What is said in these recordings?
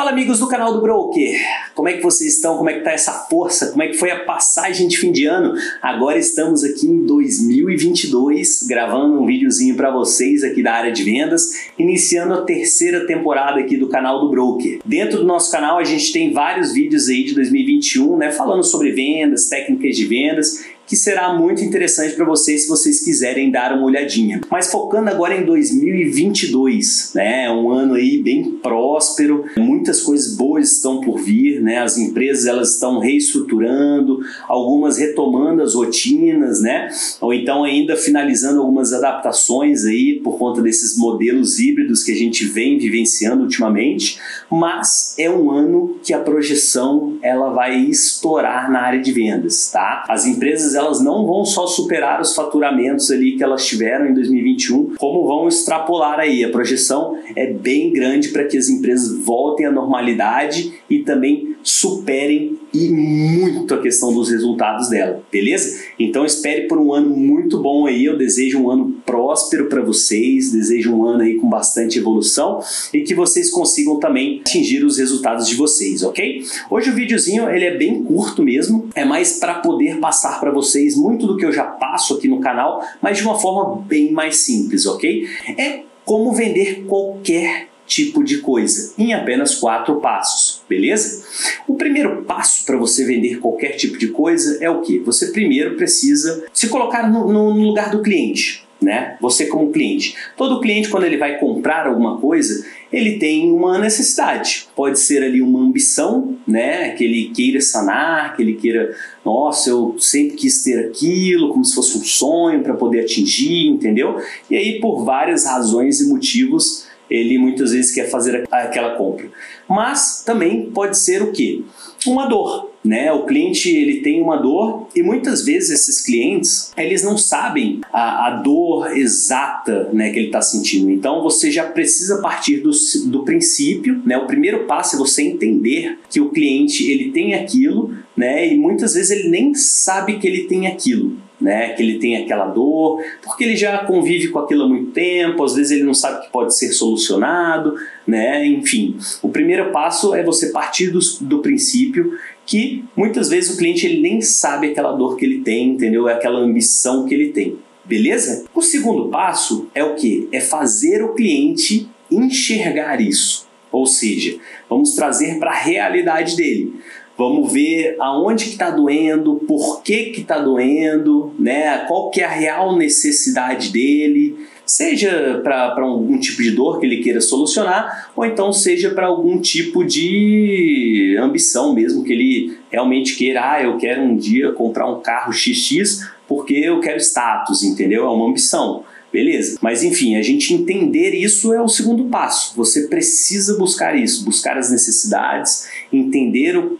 Fala amigos do canal do Broker, como é que vocês estão? Como é que tá essa força? Como é que foi a passagem de fim de ano? Agora estamos aqui em 2022 gravando um videozinho para vocês aqui da área de vendas, iniciando a terceira temporada aqui do canal do Broker. Dentro do nosso canal a gente tem vários vídeos aí de 2021, né, falando sobre vendas, técnicas de vendas que será muito interessante para vocês se vocês quiserem dar uma olhadinha. Mas focando agora em 2022, né, um ano aí bem próspero, muitas coisas boas estão por vir, né, as empresas elas estão reestruturando, algumas retomando as rotinas, né, ou então ainda finalizando algumas adaptações aí por conta desses modelos híbridos que a gente vem vivenciando ultimamente, mas é um ano que a projeção ela vai estourar na área de vendas, tá? As empresas elas não vão só superar os faturamentos ali que elas tiveram em 2021, como vão extrapolar aí. A projeção é bem grande para que as empresas voltem à normalidade e também superem e muito a questão dos resultados dela, beleza? Então espere por um ano muito bom aí, eu desejo um ano próspero para vocês, desejo um ano aí com bastante evolução e que vocês consigam também atingir os resultados de vocês, ok? Hoje o videozinho ele é bem curto mesmo, é mais para poder passar para vocês muito do que eu já passo aqui no canal, mas de uma forma bem mais simples, ok? É como vender qualquer tipo de coisa em apenas quatro passos, beleza? O primeiro passo para você vender qualquer tipo de coisa é o que? Você primeiro precisa se colocar no, no lugar do cliente. Né? Você como cliente. Todo cliente quando ele vai comprar alguma coisa, ele tem uma necessidade. Pode ser ali uma ambição, né? Que ele queira sanar, que ele queira, nossa, eu sempre quis ter aquilo, como se fosse um sonho para poder atingir, entendeu? E aí por várias razões e motivos ele muitas vezes quer fazer aquela compra. Mas também pode ser o que? Uma dor, né? O cliente ele tem uma dor e muitas vezes esses clientes eles não sabem a, a dor exata, né, que ele está sentindo. Então você já precisa partir do, do princípio, né? O primeiro passo é você entender que o cliente ele tem aquilo, né? E muitas vezes ele nem sabe que ele tem aquilo né? Que ele tem aquela dor, porque ele já convive com aquilo há muito tempo, às vezes ele não sabe que pode ser solucionado, né? Enfim, o primeiro passo é você partir do, do princípio que muitas vezes o cliente ele nem sabe aquela dor que ele tem, entendeu? É aquela ambição que ele tem. Beleza? O segundo passo é o que? É fazer o cliente enxergar isso. Ou seja, vamos trazer para a realidade dele. Vamos ver aonde que está doendo, por que que está doendo, né? Qual que é a real necessidade dele, seja para algum tipo de dor que ele queira solucionar, ou então seja para algum tipo de ambição mesmo que ele realmente queira, ah, eu quero um dia comprar um carro XX porque eu quero status, entendeu? É uma ambição. Beleza. Mas enfim, a gente entender isso é o segundo passo. Você precisa buscar isso, buscar as necessidades, entender o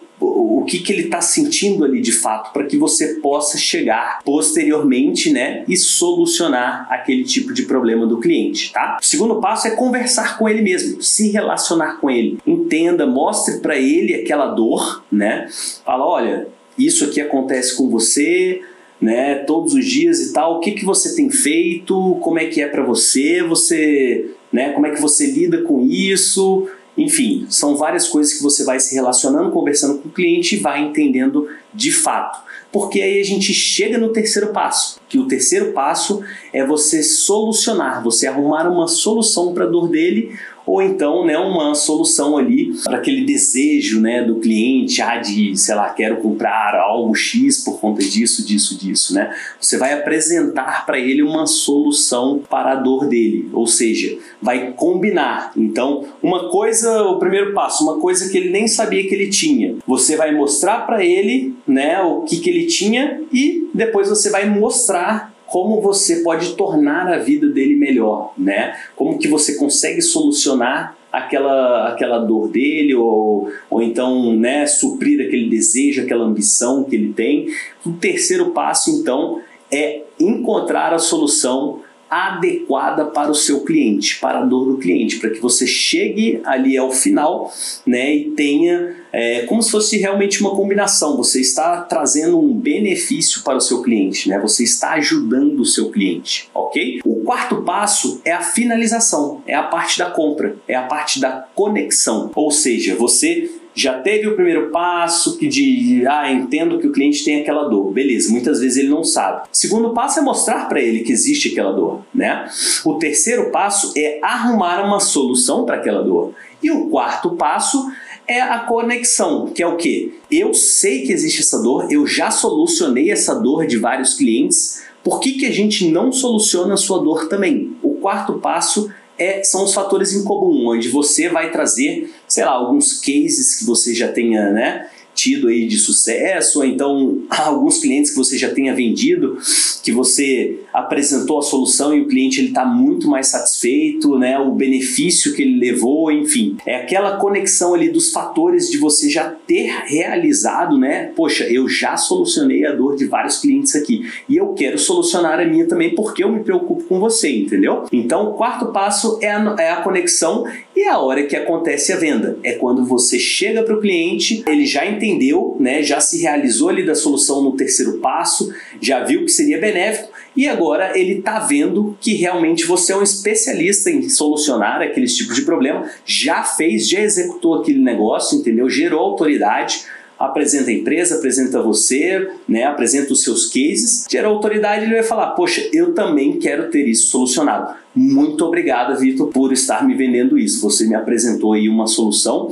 o que, que ele está sentindo ali de fato, para que você possa chegar posteriormente né, e solucionar aquele tipo de problema do cliente. Tá? O segundo passo é conversar com ele mesmo, se relacionar com ele. Entenda, mostre para ele aquela dor, né? Fala, olha, isso aqui acontece com você, né, todos os dias e tal. O que, que você tem feito? Como é que é para você? Você, né, como é que você lida com isso? Enfim, são várias coisas que você vai se relacionando, conversando com o cliente e vai entendendo de fato. Porque aí a gente chega no terceiro passo, que o terceiro passo é você solucionar, você arrumar uma solução para a dor dele ou então né, uma solução ali para aquele desejo né, do cliente, ah, de, sei lá, quero comprar algo X por conta disso, disso, disso. Né? Você vai apresentar para ele uma solução para a dor dele, ou seja, vai combinar. Então, uma coisa, o primeiro passo, uma coisa que ele nem sabia que ele tinha, você vai mostrar para ele né, o que, que ele tinha e depois você vai mostrar como você pode tornar a vida dele melhor, né? Como que você consegue solucionar aquela, aquela dor dele ou, ou então né, suprir aquele desejo, aquela ambição que ele tem. O terceiro passo, então, é encontrar a solução adequada para o seu cliente, para a dor do cliente, para que você chegue ali ao final né, e tenha é, como se fosse realmente uma combinação. Você está trazendo um benefício para o seu cliente, né? você está ajudando o seu cliente, ok? O quarto passo é a finalização, é a parte da compra, é a parte da conexão. Ou seja, você já teve o primeiro passo que de ah, entendo que o cliente tem aquela dor. Beleza, muitas vezes ele não sabe. Segundo passo é mostrar para ele que existe aquela dor, né? O terceiro passo é arrumar uma solução para aquela dor. E o quarto passo é a conexão, que é o que? Eu sei que existe essa dor, eu já solucionei essa dor de vários clientes. Por que, que a gente não soluciona a sua dor também? O quarto passo é, são os fatores em comum, onde você vai trazer, sei lá, alguns cases que você já tenha, né? tido aí de sucesso, ou então alguns clientes que você já tenha vendido, que você apresentou a solução e o cliente ele está muito mais satisfeito, né? O benefício que ele levou, enfim, é aquela conexão ali dos fatores de você já ter realizado, né? Poxa, eu já solucionei a dor de vários clientes aqui e eu quero solucionar a minha também porque eu me preocupo com você, entendeu? Então, o quarto passo é a, é a conexão e a hora que acontece a venda é quando você chega para o cliente, ele já entendeu, né? Já se realizou ali da solução no terceiro passo, já viu que seria benéfico e agora ele está vendo que realmente você é um especialista em solucionar aqueles tipos de problema, já fez, já executou aquele negócio, entendeu? Gerou autoridade, apresenta a empresa, apresenta você, né, apresenta os seus cases, gerou autoridade, ele vai falar: Poxa, eu também quero ter isso solucionado. Muito obrigado, Vitor, por estar me vendendo isso. Você me apresentou aí uma solução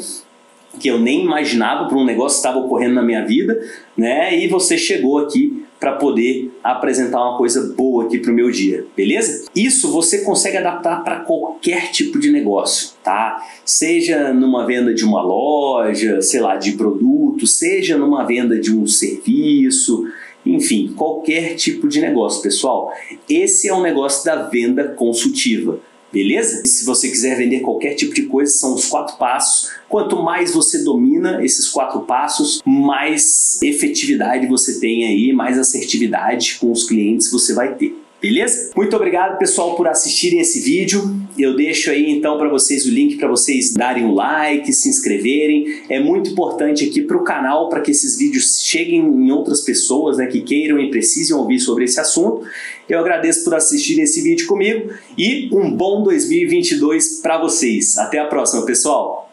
que eu nem imaginava para um negócio que estava ocorrendo na minha vida, né? E você chegou aqui para poder apresentar uma coisa boa aqui para o meu dia, beleza? Isso você consegue adaptar para qualquer tipo de negócio, tá? Seja numa venda de uma loja, sei lá, de produto, seja numa venda de um serviço, enfim, qualquer tipo de negócio, pessoal. Esse é um negócio da venda consultiva. Beleza? E se você quiser vender qualquer tipo de coisa, são os quatro passos. Quanto mais você domina esses quatro passos, mais efetividade você tem aí, mais assertividade com os clientes você vai ter. Beleza? Muito obrigado, pessoal, por assistirem esse vídeo. Eu deixo aí então para vocês o link para vocês darem o like, se inscreverem. É muito importante aqui para o canal para que esses vídeos cheguem em outras pessoas né, que queiram e precisem ouvir sobre esse assunto. Eu agradeço por assistirem esse vídeo comigo e um bom 2022 para vocês. Até a próxima, pessoal!